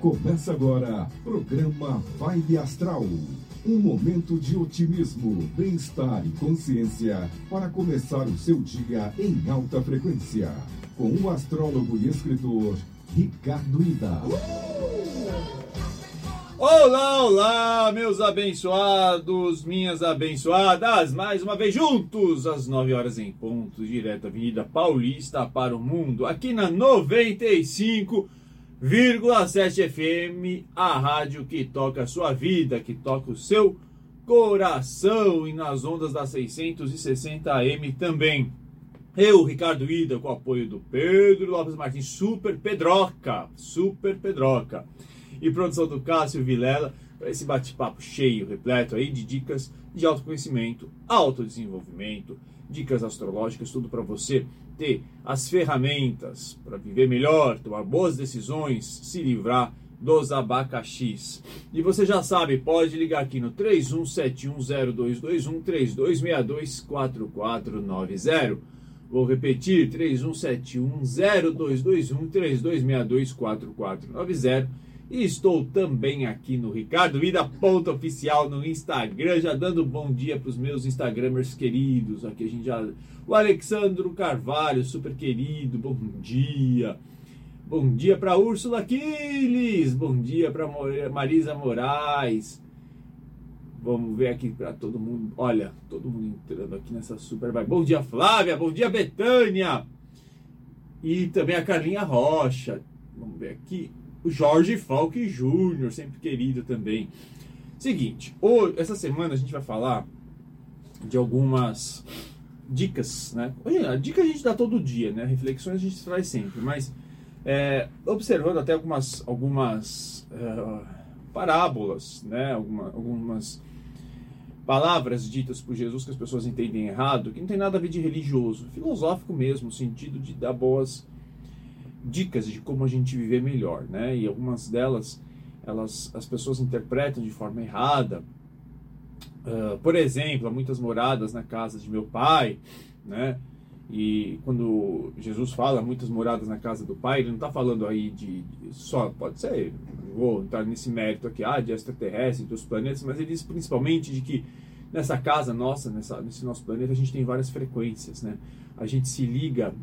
Começa agora, programa Vibe Astral. Um momento de otimismo, bem-estar e consciência para começar o seu dia em alta frequência. Com o astrólogo e escritor Ricardo Ida. Olá, olá, meus abençoados, minhas abençoadas, mais uma vez juntos, às 9 horas em ponto, direto Avenida Paulista para o mundo, aqui na 95 101,7 FM, a rádio que toca a sua vida, que toca o seu coração e nas ondas da 660 AM também. Eu, Ricardo Ida, com o apoio do Pedro Lopes Martins, Super Pedroca, Super Pedroca. E produção do Cássio Vilela, para esse bate-papo cheio, repleto aí de dicas de autoconhecimento, autodesenvolvimento, dicas astrológicas, tudo para você ter as ferramentas para viver melhor, tomar boas decisões, se livrar dos abacaxis. E você já sabe, pode ligar aqui no 31710221 32624490. Vou repetir, 31710221 32624490. E estou também aqui no Ricardo Vida Ponto Oficial no Instagram, já dando bom dia para os meus Instagramers queridos. Aqui a gente já. O Alexandro Carvalho, super querido, bom dia. Bom dia para Úrsula Aquiles, bom dia para Marisa Moraes. Vamos ver aqui para todo mundo. Olha, todo mundo entrando aqui nessa super vibe. Bom dia, Flávia. Bom dia, Betânia. E também a Carlinha Rocha. Vamos ver aqui o Jorge Falk Júnior, sempre querido também. Seguinte, hoje, essa semana a gente vai falar de algumas dicas, né? A dica a gente dá todo dia, né? Reflexões a gente traz sempre, mas é, observando até algumas, algumas uh, parábolas, né? Alguma, algumas palavras ditas por Jesus que as pessoas entendem errado, que não tem nada a ver de religioso, filosófico mesmo, sentido de dar boas dicas de como a gente viver melhor, né? E algumas delas, elas, as pessoas interpretam de forma errada. Uh, por exemplo, há muitas moradas na casa de meu pai, né? E quando Jesus fala muitas moradas na casa do pai, ele não está falando aí de, de, só, pode ser, vou entrar nesse mérito aqui, ah, de extraterrestre, dos planetas, mas ele diz principalmente de que nessa casa nossa, nessa, nesse nosso planeta, a gente tem várias frequências, né? A gente se liga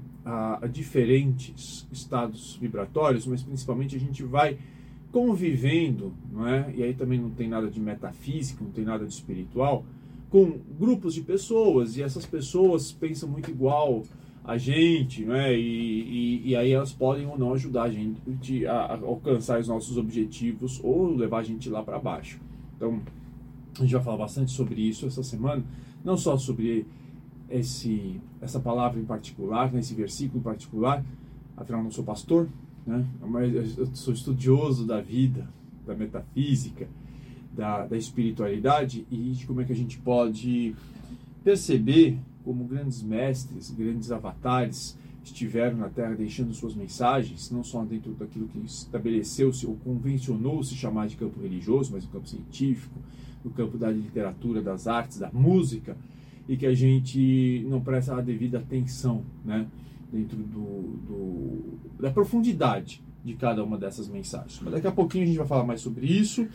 diferentes estados vibratórios, mas principalmente a gente vai convivendo, não é? E aí também não tem nada de metafísica, não tem nada de espiritual, com grupos de pessoas e essas pessoas pensam muito igual a gente, não é? E, e, e aí elas podem ou não ajudar a gente a alcançar os nossos objetivos ou levar a gente lá para baixo. Então a gente vai falar bastante sobre isso essa semana, não só sobre esse, essa palavra em particular, nesse versículo em particular, afinal não sou pastor, né? mas eu sou estudioso da vida, da metafísica, da, da espiritualidade e de como é que a gente pode perceber como grandes mestres, grandes avatares estiveram na Terra deixando suas mensagens, não só dentro daquilo que estabeleceu-se ou convencionou-se chamar de campo religioso, mas no campo científico, no campo da literatura, das artes, da música, e que a gente não presta a devida atenção, né? Dentro do, do, da profundidade de cada uma dessas mensagens. Mas daqui a pouquinho a gente vai falar mais sobre isso.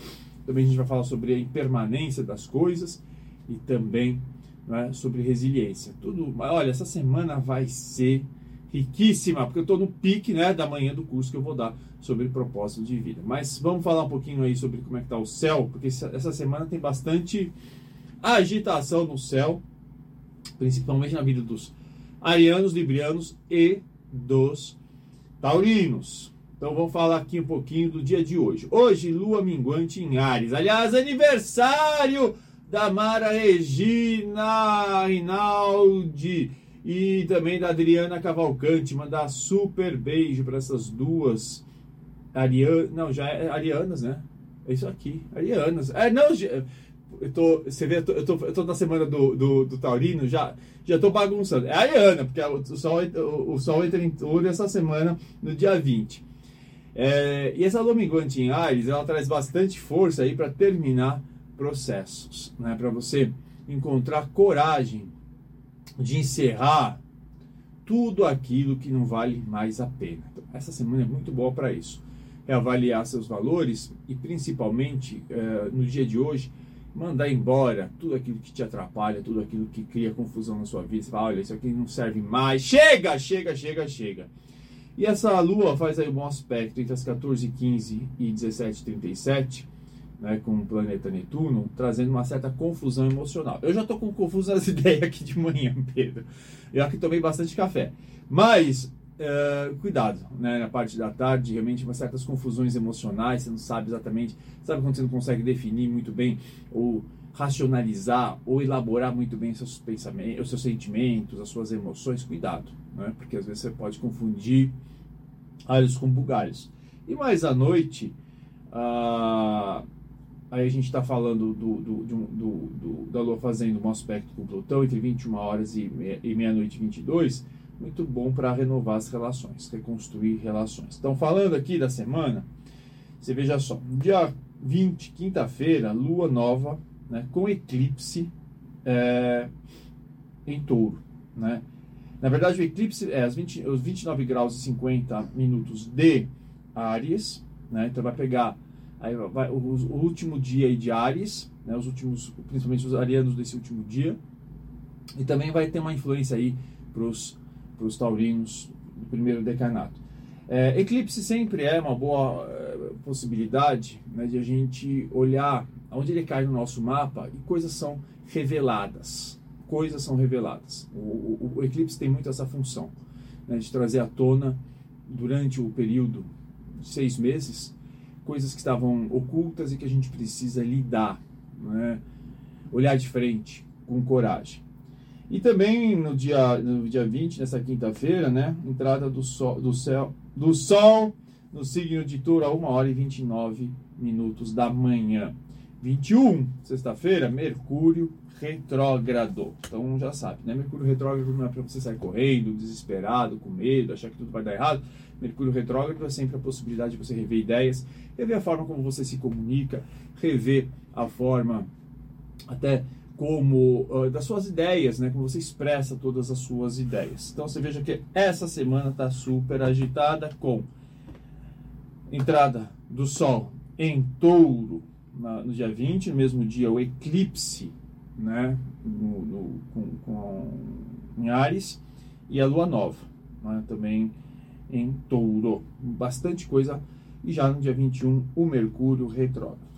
Também a gente vai falar sobre a impermanência das coisas e também né, sobre resiliência. Tudo. Olha, essa semana vai ser riquíssima, porque eu estou no pique né, da manhã do curso que eu vou dar sobre propósito de vida. Mas vamos falar um pouquinho aí sobre como é que está o céu, porque essa semana tem bastante agitação no céu principalmente na vida dos arianos, librianos e dos taurinos. Então vamos falar aqui um pouquinho do dia de hoje. Hoje, lua minguante em Ares. Aliás, aniversário da Mara Regina Rinaldi e também da Adriana Cavalcante. Mandar super beijo para essas duas arianas. Não, já é arianas, né? É isso aqui, arianas. É, não, eu tô, você vê, eu tô, eu tô, eu tô na semana do, do, do, Taurino, já, já tô bagunçando. É a Ariana, porque o sol, o, o sol entra em touro essa semana, no dia 20. É, e essa lua minguante em Ares, ela traz bastante força aí para terminar processos, né? Para você encontrar coragem de encerrar tudo aquilo que não vale mais a pena. Então, essa semana é muito boa para isso. reavaliar seus valores e principalmente uh, no dia de hoje mandar embora tudo aquilo que te atrapalha, tudo aquilo que cria confusão na sua vida. Você fala, olha, isso aqui não serve mais. Chega, chega, chega, chega. E essa lua faz aí um bom aspecto entre as 14h15 e 17h37, né, com o planeta Netuno, trazendo uma certa confusão emocional. Eu já estou com confusão nas ideias aqui de manhã, Pedro. Eu aqui tomei bastante café. Mas Uh, cuidado, né? Na parte da tarde, realmente, umas certas confusões emocionais, você não sabe exatamente, sabe quando você não consegue definir muito bem, ou racionalizar, ou elaborar muito bem seus pensamentos, os seus sentimentos, as suas emoções, cuidado, né? Porque às vezes você pode confundir alhos com bugalhos. E mais à noite, uh, aí a gente está falando do, do, do, do, da Lua fazendo um aspecto com Plutão entre 21 horas e, e meia-noite e 22 muito bom para renovar as relações, reconstruir relações. Então, falando aqui da semana, você veja só, dia 20, quinta-feira, lua nova, né, com eclipse é, em touro. Né? Na verdade, o eclipse é 20, os 29 graus e 50 minutos de Ares, né? então vai pegar aí vai, o, o, último dia de Ares, né? os últimos, principalmente os arianos desse último dia, e também vai ter uma influência aí para os para os taurinos do primeiro decanato. É, eclipse sempre é uma boa é, possibilidade né, de a gente olhar onde ele cai no nosso mapa e coisas são reveladas. Coisas são reveladas. O, o, o eclipse tem muito essa função né, de trazer à tona, durante o período de seis meses, coisas que estavam ocultas e que a gente precisa lidar, né, olhar de frente, com coragem. E também no dia, no dia 20, nessa quinta-feira, né? Entrada do sol, do céu, do sol no signo de Touro a 1 hora e 29 minutos da manhã. 21, sexta-feira, Mercúrio retrógrado. Então já sabe, né? Mercúrio retrógrado não é para você sair correndo, desesperado, com medo, achar que tudo vai dar errado. Mercúrio retrógrado é sempre a possibilidade de você rever ideias, rever a forma como você se comunica, rever a forma até como uh, das suas ideias, né? Como você expressa todas as suas ideias. Então você veja que essa semana está super agitada com entrada do Sol em Touro na, no dia 20, no mesmo dia o eclipse, né? No, no, com, com, em Ares e a Lua Nova, né? também em Touro. Bastante coisa. E já no dia 21 o Mercúrio retrógrado.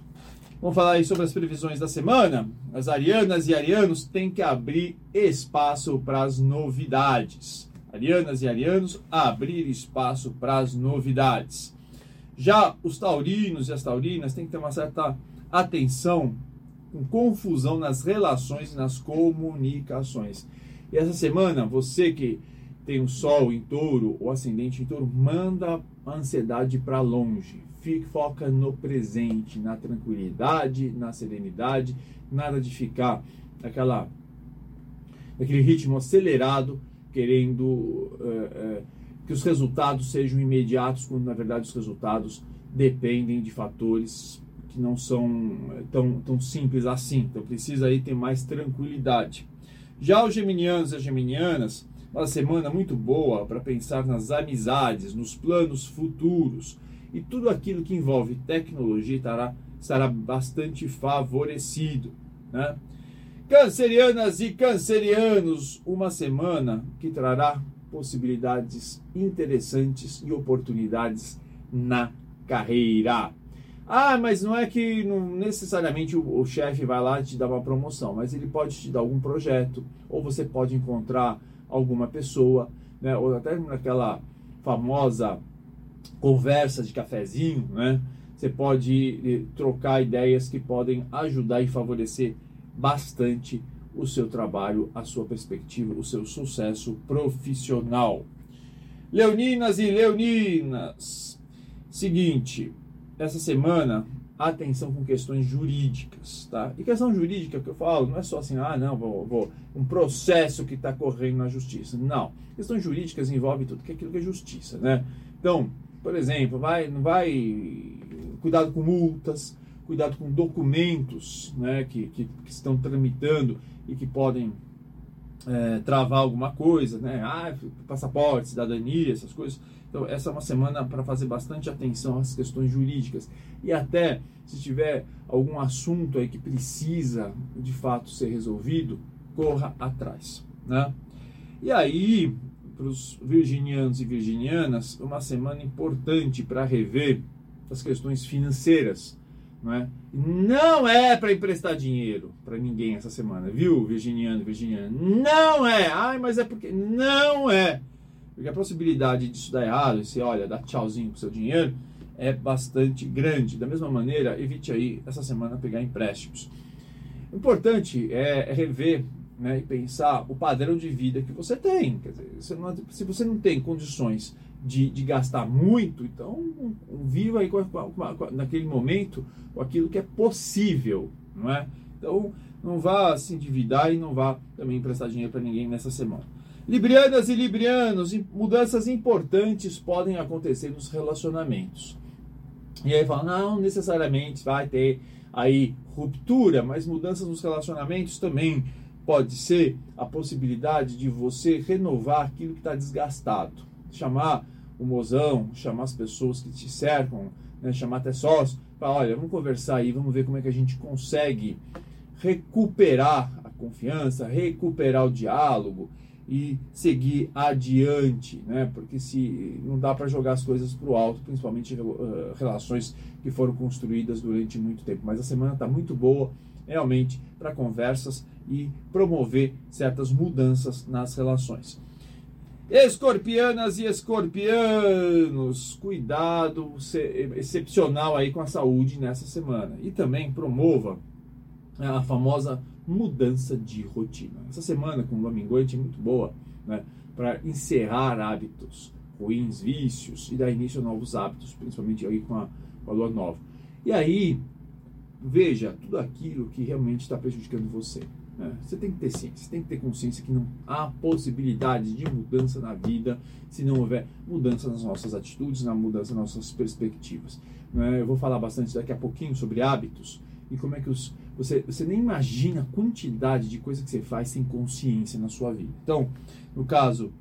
Vamos falar aí sobre as previsões da semana. As arianas e arianos têm que abrir espaço para as novidades. Arianas e arianos, abrir espaço para as novidades. Já os taurinos e as taurinas têm que ter uma certa atenção com confusão nas relações e nas comunicações. E essa semana, você que tem o sol em touro ou ascendente em touro, manda a ansiedade para longe foca no presente, na tranquilidade, na serenidade, nada de ficar aquela aquele ritmo acelerado, querendo uh, uh, que os resultados sejam imediatos, quando na verdade os resultados dependem de fatores que não são tão, tão simples assim. Então precisa aí ter mais tranquilidade. Já os geminianos e as geminianas, uma semana muito boa para pensar nas amizades, nos planos futuros, e tudo aquilo que envolve tecnologia estará, estará bastante favorecido. Né? Cancerianas e cancerianos, uma semana que trará possibilidades interessantes e oportunidades na carreira. Ah, mas não é que não necessariamente o, o chefe vai lá te dar uma promoção, mas ele pode te dar algum projeto, ou você pode encontrar alguma pessoa, né, ou até naquela famosa conversa de cafezinho, né? Você pode eh, trocar ideias que podem ajudar e favorecer bastante o seu trabalho, a sua perspectiva, o seu sucesso profissional. Leoninas e leoninas, seguinte, essa semana atenção com questões jurídicas, tá? E questão jurídica que eu falo não é só assim, ah, não, vou, vou um processo que está correndo na justiça. Não, questões jurídicas envolvem tudo que é aquilo que é justiça, né? Então, por exemplo, vai, não vai cuidado com multas, cuidado com documentos né, que, que, que estão tramitando e que podem é, travar alguma coisa, né? Ah, passaporte, cidadania, essas coisas. Então, essa é uma semana para fazer bastante atenção às questões jurídicas. E até se tiver algum assunto aí que precisa de fato ser resolvido, corra atrás. Né? E aí, para os virginianos e virginianas, uma semana importante para rever as questões financeiras. Não é, não é para emprestar dinheiro para ninguém essa semana, viu, virginiano e virginiana? Não é! Ai, mas é porque. Não é! Porque a possibilidade disso dar errado, e você olha, dar tchauzinho pro seu dinheiro, é bastante grande. Da mesma maneira, evite aí essa semana pegar empréstimos. Importante é rever né, e pensar o padrão de vida que você tem. Quer dizer, você não, se você não tem condições de, de gastar muito, então viva aí com, com, com, naquele momento com aquilo que é possível, não é? Então não vá se endividar e não vá também emprestar dinheiro para ninguém nessa semana. Librianas e librianos, mudanças importantes podem acontecer nos relacionamentos. E aí fala, não necessariamente vai ter aí ruptura, mas mudanças nos relacionamentos também pode ser a possibilidade de você renovar aquilo que está desgastado. Chamar o mozão, chamar as pessoas que te cercam, né, chamar até sócio, falar, olha, vamos conversar aí, vamos ver como é que a gente consegue recuperar a confiança, recuperar o diálogo e seguir adiante, né? Porque se não dá para jogar as coisas para o alto, principalmente uh, relações que foram construídas durante muito tempo. Mas a semana está muito boa, realmente, para conversas e promover certas mudanças nas relações. Escorpianas e escorpianos, cuidado excepcional aí com a saúde nessa semana. E também promova a famosa mudança de rotina. Essa semana com o Domingoite é muito boa né, para encerrar hábitos ruins, vícios e dar início a novos hábitos, principalmente aí com a, com a lua nova. E aí, veja tudo aquilo que realmente está prejudicando você. É, você tem que ter ciência, você tem que ter consciência que não há possibilidade de mudança na vida se não houver mudança nas nossas atitudes, na mudança nas nossas perspectivas. É? Eu vou falar bastante daqui a pouquinho sobre hábitos e como é que os, você, você nem imagina a quantidade de coisa que você faz sem consciência na sua vida. Então, no caso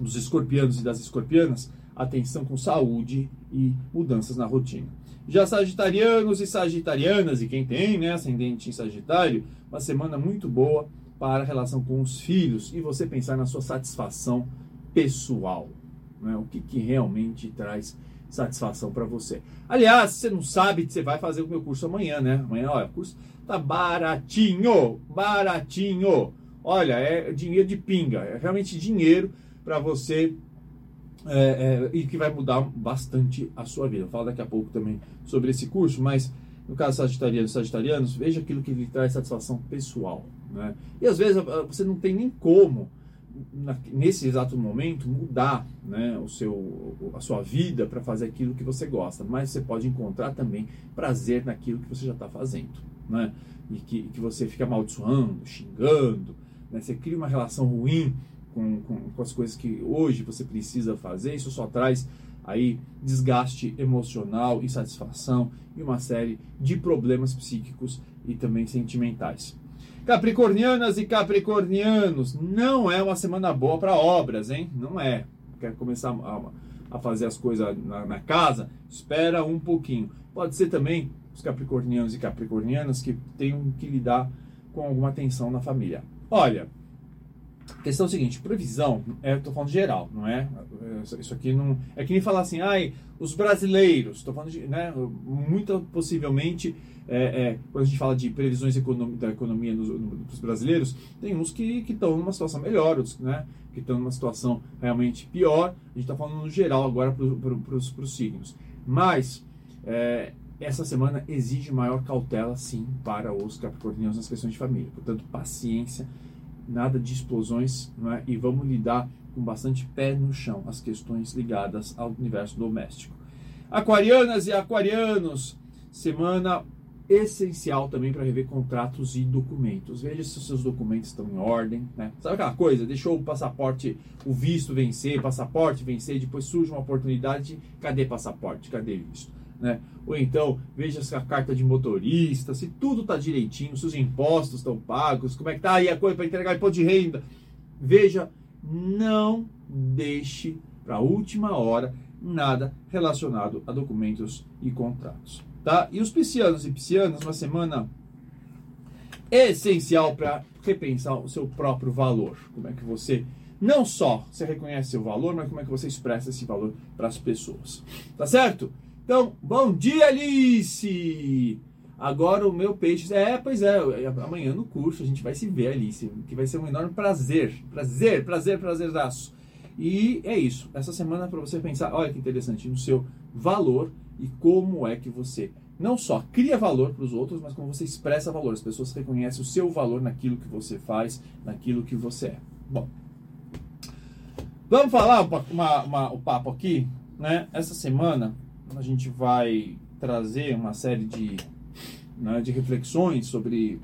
dos escorpianos e das escorpianas, atenção com saúde e mudanças na rotina. Já sagitarianos e sagitarianas, e quem tem né, ascendente em Sagitário, uma semana muito boa para a relação com os filhos e você pensar na sua satisfação pessoal. Né? O que, que realmente traz satisfação para você. Aliás, se você não sabe, você vai fazer o meu curso amanhã, né? Amanhã, olha, o curso tá baratinho, baratinho. Olha, é dinheiro de pinga, é realmente dinheiro para você é, é, e que vai mudar bastante a sua vida. Eu falo daqui a pouco também sobre esse curso, mas no caso sagitarianos sagitarianos, veja aquilo que lhe traz satisfação pessoal. Né? E às vezes você não tem nem como, nesse exato momento, mudar né, o seu, a sua vida para fazer aquilo que você gosta, mas você pode encontrar também prazer naquilo que você já está fazendo. Né? E que, que você fica amaldiçoando, xingando, né? você cria uma relação ruim com, com, com as coisas que hoje você precisa fazer, isso só traz aí desgaste emocional, insatisfação e uma série de problemas psíquicos e também sentimentais. Capricornianas e capricornianos, não é uma semana boa para obras, hein? Não é. Quer começar a, a fazer as coisas na, na, casa? Espera um pouquinho. Pode ser também os capricornianos e capricornianas que tenham que lidar com alguma tensão na família. Olha, a questão é a seguinte, previsão, é, tô falando geral, não é? Isso aqui não. É que nem falar assim, ai, os brasileiros, estou falando de, né? Muito possivelmente, é, é, quando a gente fala de previsões da economia nos, nos brasileiros, tem uns que estão numa situação melhor, outros né, que estão numa situação realmente pior. A gente está falando no geral agora para os signos. Mas é, essa semana exige maior cautela, sim, para os capricornianos nas questões de família. Portanto, paciência nada de explosões, é? e vamos lidar com bastante pé no chão as questões ligadas ao universo doméstico. Aquarianas e aquarianos, semana essencial também para rever contratos e documentos. Veja se os seus documentos estão em ordem, né? Sabe aquela coisa? Deixou o passaporte, o visto vencer, passaporte vencer, depois surge uma oportunidade, cadê passaporte? Cadê visto? Né? Ou então, veja se a carta de motorista, se tudo está direitinho, se os impostos estão pagos, como é que está aí a coisa para entregar imposto de renda. Veja, não deixe para a última hora, nada relacionado a documentos e contratos. Tá? E os piscianos e piscianas, uma semana essencial para repensar o seu próprio valor. Como é que você não só você reconhece seu valor, mas como é que você expressa esse valor para as pessoas. Tá certo? Então, bom dia, Alice! Agora o meu peixe. É, pois é, amanhã no curso a gente vai se ver, Alice, que vai ser um enorme prazer. Prazer, prazer, prazerzaço. E é isso. Essa semana é para você pensar, olha que interessante, no seu valor e como é que você não só cria valor para os outros, mas como você expressa valor. As pessoas reconhecem o seu valor naquilo que você faz, naquilo que você é. Bom, vamos falar uma, uma, o papo aqui, né? Essa semana a gente vai trazer uma série de, né, de reflexões sobre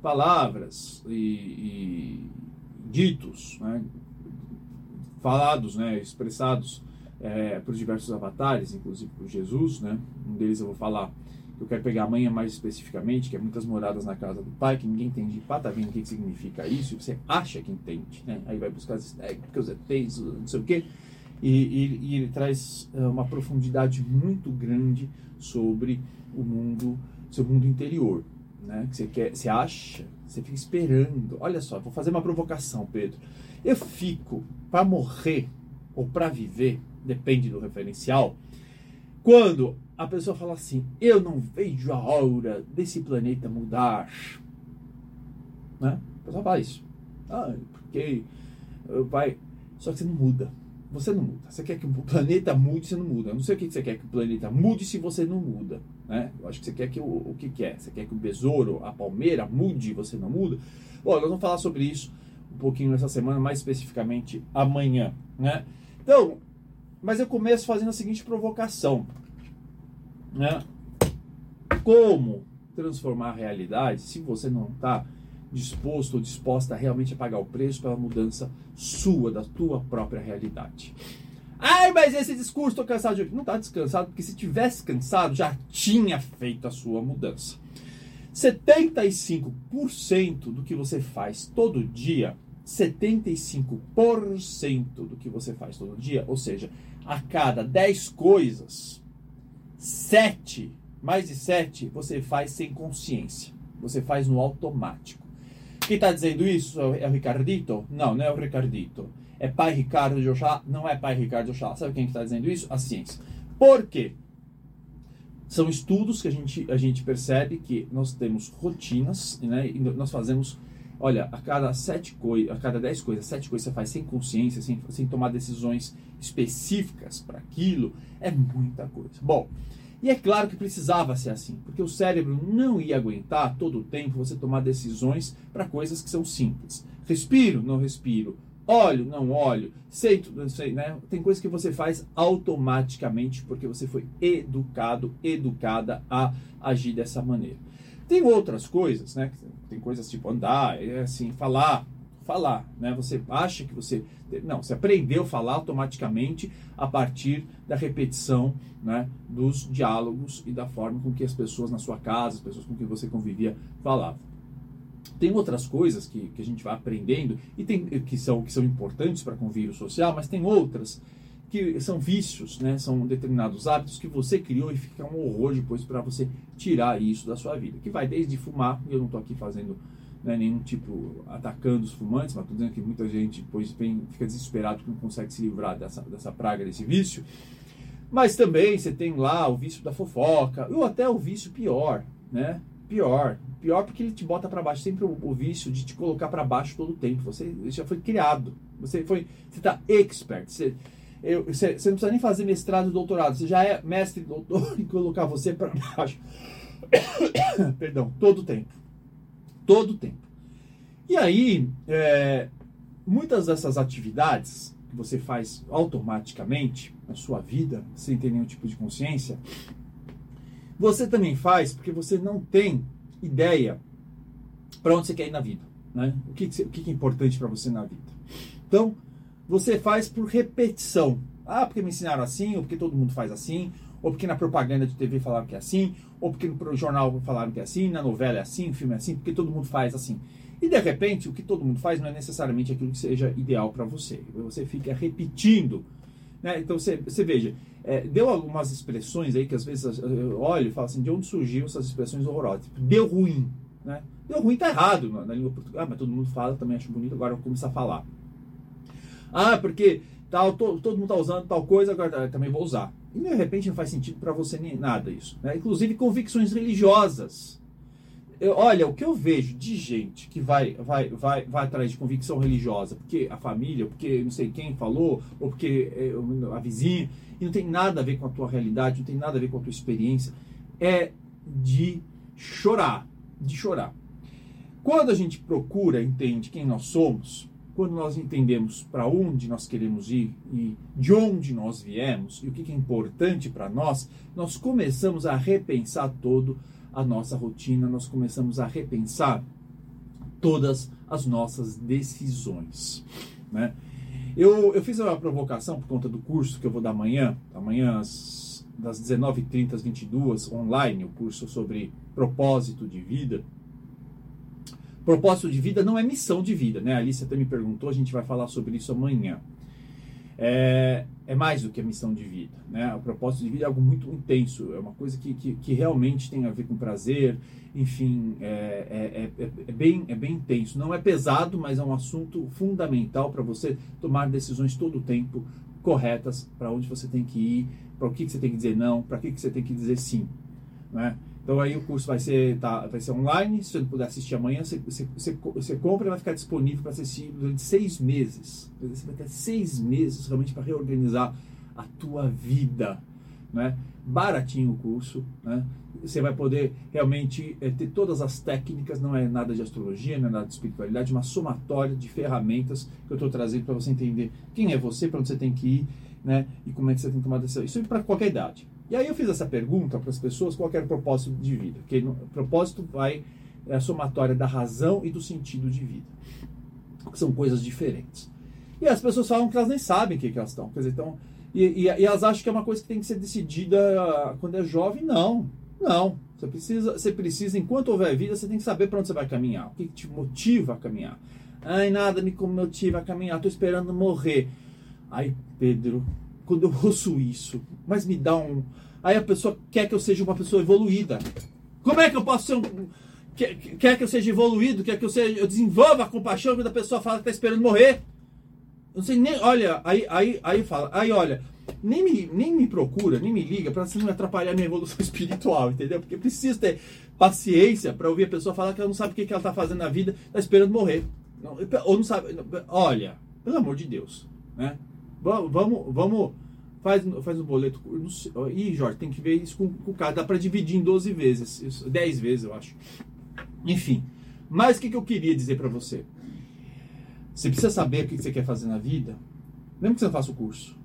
palavras e, e ditos, né, falados, né, expressados é, por diversos avatares, inclusive por Jesus, né? Um deles eu vou falar que eu quero pegar amanhã mais especificamente, que é muitas moradas na casa do pai, que ninguém entende patavim o que significa isso, e você acha que entende, né? Aí vai buscar as técnicas, ETs, não sei o quê, e, e, e ele traz uh, uma profundidade muito grande sobre o mundo, seu mundo interior, né? Que você quer, você acha, você fica esperando. Olha só, vou fazer uma provocação, Pedro. Eu fico para morrer ou para viver, depende do referencial. Quando a pessoa fala assim, eu não vejo a hora desse planeta mudar. Né? A pessoa fala isso. Ah, porque vai. Só que você não muda. Você não muda. Você quer que o planeta mude, você não muda. Eu não sei o que você quer que o planeta mude se você não muda. Né? Eu acho que você quer que o, o que quer? É? Você quer que o besouro, a palmeira mude, você não muda? Bom, nós vamos falar sobre isso um pouquinho nessa semana, mais especificamente amanhã. Né? Então, mas eu começo fazendo a seguinte provocação. Né? Como transformar a realidade se você não está disposto ou disposta realmente a pagar o preço pela mudança sua, da tua própria realidade? Ai, mas esse discurso, estou cansado de ouvir. Não está descansado, porque se tivesse cansado, já tinha feito a sua mudança. 75% do que você faz todo dia 75% do que você faz todo dia, ou seja, a cada 10 coisas, 7, mais de 7, você faz sem consciência. Você faz no automático. Quem está dizendo isso é o Ricardito? Não, não é o Ricardito. É pai Ricardo de Oxá? Não é pai Ricardo de Oxá. Sabe quem está dizendo isso? A ciência. Por quê? São estudos que a gente, a gente percebe que nós temos rotinas, né? E nós fazemos Olha, a cada sete coisas, a cada dez coisas, sete coisas você faz sem consciência, sem, sem tomar decisões específicas para aquilo, é muita coisa. Bom, e é claro que precisava ser assim, porque o cérebro não ia aguentar todo o tempo você tomar decisões para coisas que são simples. Respiro, não respiro. Olho, não olho. Sei, não sei, né? Tem coisas que você faz automaticamente porque você foi educado, educada a agir dessa maneira. Tem outras coisas, né? Tem coisas tipo andar, é assim, falar, falar, né? Você acha que você não, você aprendeu a falar automaticamente a partir da repetição, né, dos diálogos e da forma com que as pessoas na sua casa, as pessoas com quem você convivia falavam. Tem outras coisas que, que a gente vai aprendendo e tem que são que são importantes para convívio social, mas tem outras que são vícios, né? São determinados hábitos que você criou e fica um horror depois para você tirar isso da sua vida. Que vai desde fumar, e eu não estou aqui fazendo né, nenhum tipo atacando os fumantes, mas estou dizendo que muita gente depois vem, fica desesperado porque não consegue se livrar dessa, dessa praga, desse vício. Mas também você tem lá o vício da fofoca, ou até o vício pior, né? Pior, pior porque ele te bota para baixo, sempre o, o, vício de te colocar para baixo todo o tempo. Você já foi criado, você foi, você está expert, você eu, você, você, não precisa nem fazer mestrado e doutorado, você já é mestre doutor e colocar você para baixo. Perdão, todo o tempo. Todo o tempo. E aí, é, muitas dessas atividades que você faz automaticamente na sua vida, sem ter nenhum tipo de consciência, você também faz porque você não tem ideia para onde você quer ir na vida. Né? O, que, o que é importante para você na vida. Então, você faz por repetição. Ah, porque me ensinaram assim, ou porque todo mundo faz assim, ou porque na propaganda de TV falaram que é assim, ou porque no jornal falaram que é assim, na novela é assim, no filme é assim, porque todo mundo faz assim. E de repente, o que todo mundo faz não é necessariamente aquilo que seja ideal para você. Você fica repetindo Né? Então você, você veja, é, deu algumas expressões aí que às vezes eu olho e falo assim, de onde surgiu essas expressões horrorosas? Tipo, deu ruim. Né? Deu ruim tá errado na, na língua portuguesa, ah, mas todo mundo fala, também acho bonito, agora eu vou começar a falar. Ah, porque tal, to, todo mundo está usando tal coisa, agora também vou usar. E de repente não faz sentido para você nem nada isso. Né? Inclusive convicções religiosas. Eu, olha, o que eu vejo de gente que vai, vai, vai, vai atrás de convicção religiosa, porque a família, porque não sei quem falou, ou porque é, a vizinha, e não tem nada a ver com a tua realidade, não tem nada a ver com a tua experiência, é de chorar, de chorar. Quando a gente procura, entende quem nós somos, quando nós entendemos para onde nós queremos ir e de onde nós viemos e o que é importante para nós, nós começamos a repensar todo a nossa rotina, nós começamos a repensar todas as nossas decisões. Né? Eu, eu fiz uma provocação por conta do curso que eu vou dar amanhã, amanhã das 19h30 às 22 online, o curso sobre propósito de vida. Propósito de vida não é missão de vida, né? A Alice até me perguntou, a gente vai falar sobre isso amanhã. É, é mais do que a missão de vida, né? O propósito de vida é algo muito intenso, é uma coisa que, que, que realmente tem a ver com prazer, enfim, é, é, é, é bem, é bem intenso. Não é pesado, mas é um assunto fundamental para você tomar decisões todo o tempo corretas para onde você tem que ir, para o que, que você tem que dizer não, para que, que você tem que dizer sim. Né? Então aí o curso vai ser, tá, vai ser online, se você puder assistir amanhã, você, você, você, você compra e vai ficar disponível para assistir durante seis meses. Você vai ter seis meses realmente para reorganizar a tua vida. Né? Baratinho o curso, né? você vai poder realmente é, ter todas as técnicas, não é nada de astrologia, não é nada de espiritualidade, uma somatória de ferramentas que eu estou trazendo para você entender quem é você, para onde você tem que ir né? e como é que você tem que tomar decisão. Isso é para qualquer idade. E aí eu fiz essa pergunta para as pessoas, qual era o propósito de vida? Porque o propósito vai é a somatória da razão e do sentido de vida. Que são coisas diferentes. E as pessoas falam que elas nem sabem o que, que elas estão. Quer dizer, então, e, e, e, elas acham que é uma coisa que tem que ser decidida quando é jovem. Não, não. Você precisa, você precisa, enquanto houver vida, você tem que saber para onde você vai caminhar. O que, que te motiva a caminhar. Ai, nada me motiva a caminhar, estou esperando morrer. Aí, Pedro, quando eu ouço isso, mas me dá um. Aí a pessoa quer que eu seja uma pessoa evoluída. Como é que eu posso ser um. Quer, que eu seja evoluído, quer que eu seja. Eu desenvolva a compaixão quando a pessoa fala que está esperando morrer. Eu não sei nem. Olha, aí, aí, aí fala. Aí olha, nem me, nem me procura, nem me liga para não atrapalhar minha evolução espiritual, entendeu? Porque preciso ter paciência para ouvir a pessoa falar que ela não sabe o que, que ela está fazendo na vida, está esperando morrer. Não, ou não sabe. Olha, pelo amor de Deus, né? Vamos, vamos, vamos faz, faz um boleto. Ih, Jorge, tem que ver isso com, com o cara. Dá para dividir em 12 vezes, isso, 10 vezes, eu acho. Enfim. Mas o que, que eu queria dizer para você? Você precisa saber o que você quer fazer na vida, mesmo que você não faça o curso.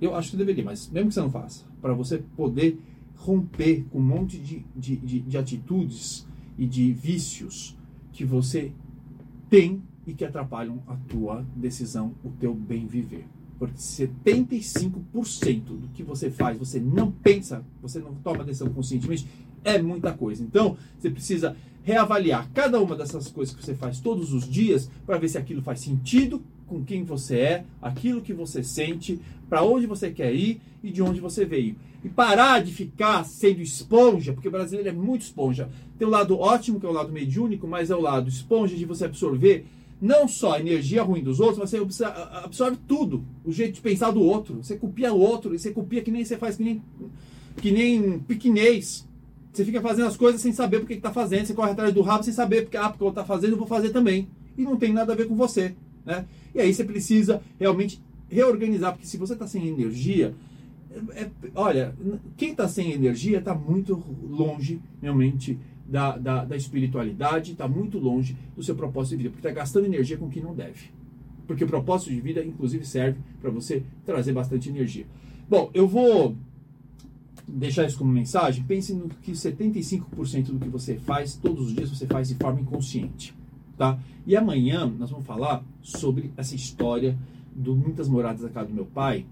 Eu acho que deveria, mas mesmo que você não faça, para você poder romper com um monte de, de, de, de atitudes e de vícios que você tem e que atrapalham a tua decisão, o teu bem viver. Porque 75% do que você faz, você não pensa, você não toma decisão conscientemente, é muita coisa. Então, você precisa reavaliar cada uma dessas coisas que você faz todos os dias para ver se aquilo faz sentido com quem você é, aquilo que você sente, para onde você quer ir e de onde você veio. E parar de ficar sendo esponja, porque o brasileiro é muito esponja. Tem o lado ótimo, que é o lado mediúnico, mas é o lado esponja de você absorver não só a energia ruim dos outros, mas você absorve tudo, o jeito de pensar do outro. Você copia o outro, e você copia que nem você faz que nem, que nem piquinês. Você fica fazendo as coisas sem saber porque está fazendo, você corre atrás do rabo sem saber porque, ah, porque eu está fazendo, eu vou fazer também. E não tem nada a ver com você. Né? E aí você precisa realmente reorganizar, porque se você está sem energia, é, é, olha, quem está sem energia está muito longe realmente da, da, da espiritualidade, está muito longe do seu propósito de vida, porque está gastando energia com o que não deve. Porque o propósito de vida, inclusive, serve para você trazer bastante energia. Bom, eu vou deixar isso como mensagem. Pense no que 75% do que você faz, todos os dias, você faz de forma inconsciente. Tá? E amanhã nós vamos falar sobre essa história do Muitas Moradas da Casa do Meu Pai,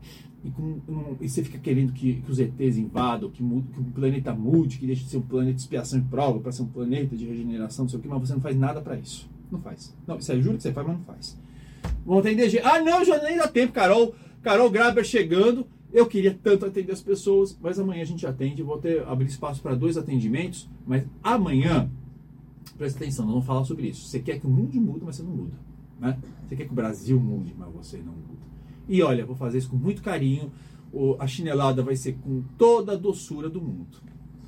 e, com, um, e você fica querendo que, que, os ETs invadam, que, mude, que o planeta mude, que deixe de ser um planeta de expiação e prova para ser um planeta de regeneração, não sei o que, mas você não faz nada para isso. Não faz. Não, isso é juro que você faz, mas não faz. Vão ter energia. Ah, não, já nem dá tempo, Carol. Carol Graber chegando. Eu queria tanto atender as pessoas, mas amanhã a gente atende. Vou ter abrir espaço para dois atendimentos, mas amanhã, presta atenção, nós vamos falar sobre isso. Você quer que o mundo mude, mas você não muda. Né? Você quer que o Brasil mude, mas você não muda. E olha, vou fazer isso com muito carinho. A chinelada vai ser com toda a doçura do mundo.